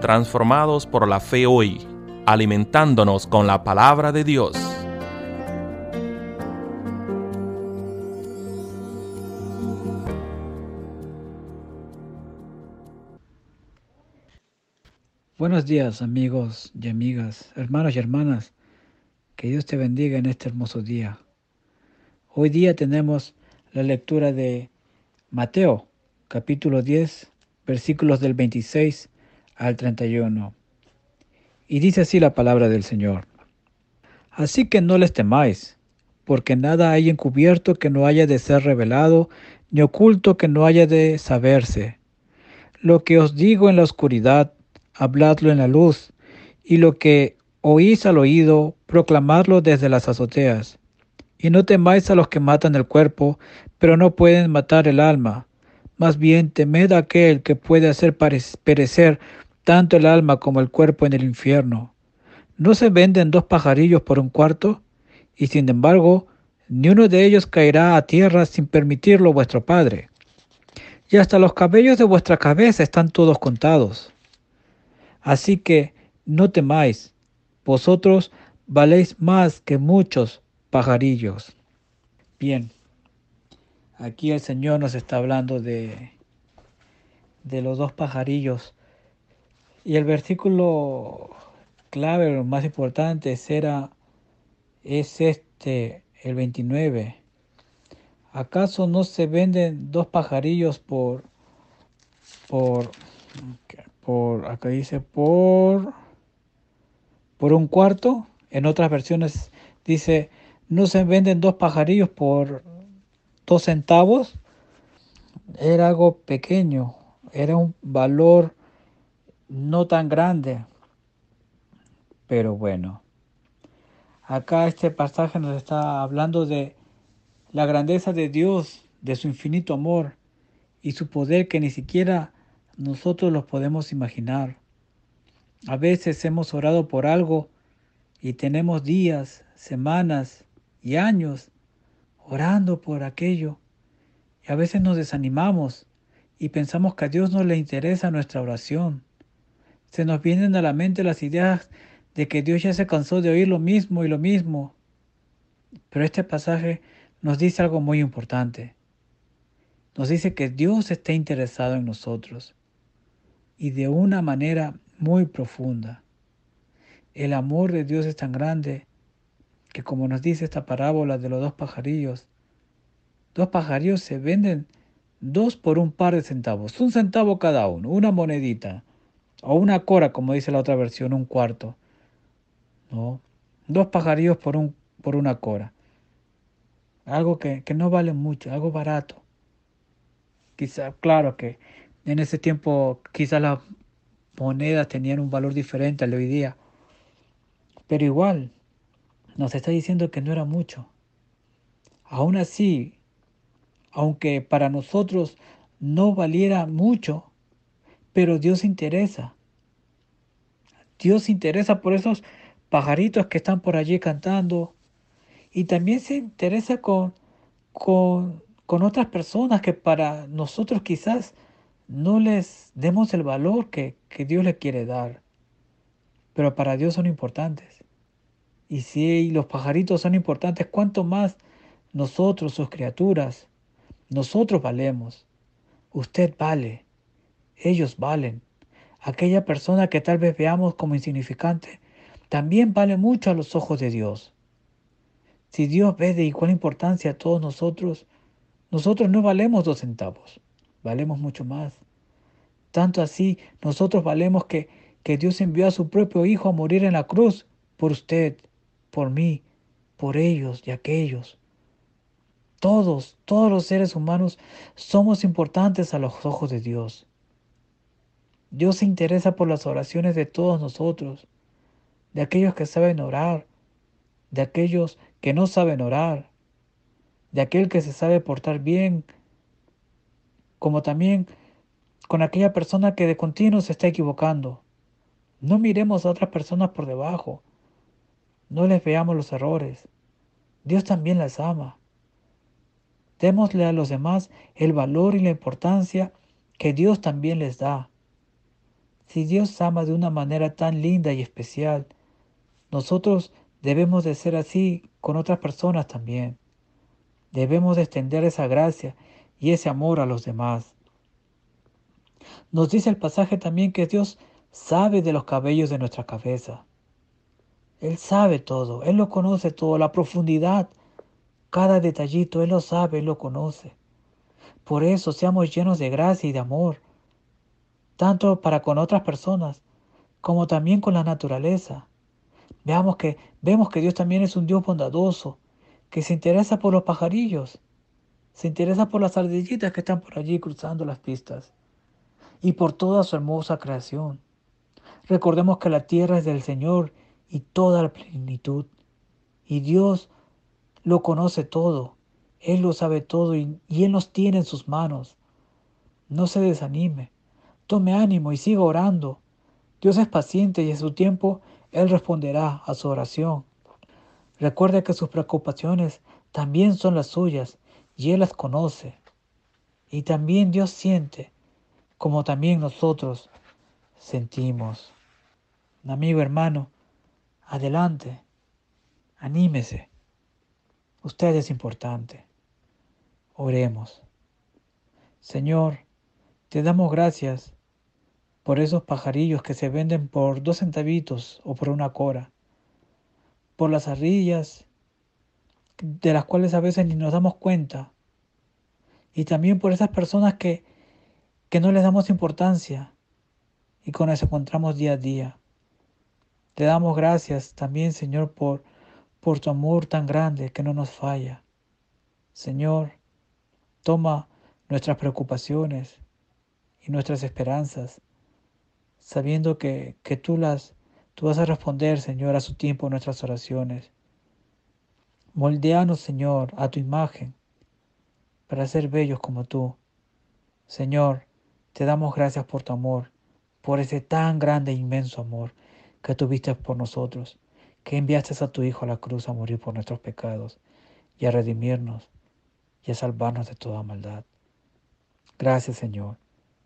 transformados por la fe hoy, alimentándonos con la palabra de Dios. Buenos días amigos y amigas, hermanos y hermanas. Que Dios te bendiga en este hermoso día. Hoy día tenemos la lectura de Mateo, capítulo 10, versículos del 26 al 31. Y dice así la palabra del Señor. Así que no les temáis, porque nada hay encubierto que no haya de ser revelado, ni oculto que no haya de saberse. Lo que os digo en la oscuridad, habladlo en la luz, y lo que oís al oído, proclamadlo desde las azoteas. Y no temáis a los que matan el cuerpo, pero no pueden matar el alma. Más bien temed a aquel que puede hacer perecer tanto el alma como el cuerpo en el infierno. ¿No se venden dos pajarillos por un cuarto? Y sin embargo, ni uno de ellos caerá a tierra sin permitirlo vuestro Padre. Y hasta los cabellos de vuestra cabeza están todos contados. Así que no temáis, vosotros valéis más que muchos pajarillos. Bien, aquí el Señor nos está hablando de, de los dos pajarillos. Y el versículo clave, lo más importante, será, es este, el 29. ¿Acaso no se venden dos pajarillos por, por por acá dice por por un cuarto en otras versiones dice no se venden dos pajarillos por dos centavos era algo pequeño era un valor no tan grande pero bueno acá este pasaje nos está hablando de la grandeza de Dios de su infinito amor y su poder que ni siquiera nosotros los podemos imaginar. A veces hemos orado por algo y tenemos días, semanas y años orando por aquello. Y a veces nos desanimamos y pensamos que a Dios no le interesa nuestra oración. Se nos vienen a la mente las ideas de que Dios ya se cansó de oír lo mismo y lo mismo. Pero este pasaje nos dice algo muy importante. Nos dice que Dios está interesado en nosotros y de una manera muy profunda. El amor de Dios es tan grande que como nos dice esta parábola de los dos pajarillos, dos pajarillos se venden dos por un par de centavos, un centavo cada uno, una monedita, o una cora, como dice la otra versión, un cuarto. ¿no? Dos pajarillos por, un, por una cora. Algo que, que no vale mucho, algo barato. Quizá, claro que en ese tiempo quizás las monedas tenían un valor diferente al de hoy día. Pero igual, nos está diciendo que no era mucho. Aún así, aunque para nosotros no valiera mucho, pero Dios se interesa. Dios se interesa por esos pajaritos que están por allí cantando. Y también se interesa con, con, con otras personas que para nosotros quizás no les demos el valor que, Dios le quiere dar, pero para Dios son importantes. Y si los pajaritos son importantes, ¿cuánto más nosotros, sus criaturas, nosotros valemos? Usted vale, ellos valen. Aquella persona que tal vez veamos como insignificante, también vale mucho a los ojos de Dios. Si Dios ve de igual importancia a todos nosotros, nosotros no valemos dos centavos valemos mucho más. Tanto así, nosotros valemos que, que Dios envió a su propio Hijo a morir en la cruz por usted, por mí, por ellos y aquellos. Todos, todos los seres humanos somos importantes a los ojos de Dios. Dios se interesa por las oraciones de todos nosotros, de aquellos que saben orar, de aquellos que no saben orar, de aquel que se sabe portar bien como también con aquella persona que de continuo se está equivocando. No miremos a otras personas por debajo. No les veamos los errores. Dios también las ama. Démosle a los demás el valor y la importancia que Dios también les da. Si Dios ama de una manera tan linda y especial, nosotros debemos de ser así con otras personas también. Debemos de extender esa gracia y ese amor a los demás. Nos dice el pasaje también que Dios sabe de los cabellos de nuestra cabeza. Él sabe todo, Él lo conoce todo, la profundidad, cada detallito, Él lo sabe, Él lo conoce. Por eso seamos llenos de gracia y de amor, tanto para con otras personas como también con la naturaleza. Veamos que, vemos que Dios también es un Dios bondadoso, que se interesa por los pajarillos, se interesa por las ardillitas que están por allí cruzando las pistas y por toda su hermosa creación. Recordemos que la tierra es del Señor y toda la plenitud. Y Dios lo conoce todo. Él lo sabe todo y, Él nos tiene en sus manos. No se desanime. Tome ánimo y siga orando. Dios es paciente y en su tiempo Él responderá a su oración. Recuerde que sus preocupaciones también son las suyas y Él las conoce. Y también Dios siente como también nosotros sentimos. Amigo hermano, adelante, anímese. Usted es importante. Oremos. Señor, te damos gracias por esos pajarillos que se venden por dos centavitos o por una cora, por las ardillas de las cuales a veces ni nos damos cuenta, y también por esas personas que que no les damos importancia y con eso encontramos día a día. Te damos gracias también, Señor, por, por tu amor tan grande que no nos falla. Señor, toma nuestras preocupaciones y nuestras esperanzas, sabiendo que, que tú las tú vas a responder, Señor, a su tiempo nuestras oraciones. Moldeanos, Señor, a tu imagen, para ser bellos como tú. Señor, te damos gracias por tu amor, por ese tan grande e inmenso amor que tuviste por nosotros, que enviaste a tu Hijo a la cruz a morir por nuestros pecados y a redimirnos y a salvarnos de toda maldad. Gracias Señor,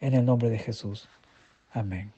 en el nombre de Jesús. Amén.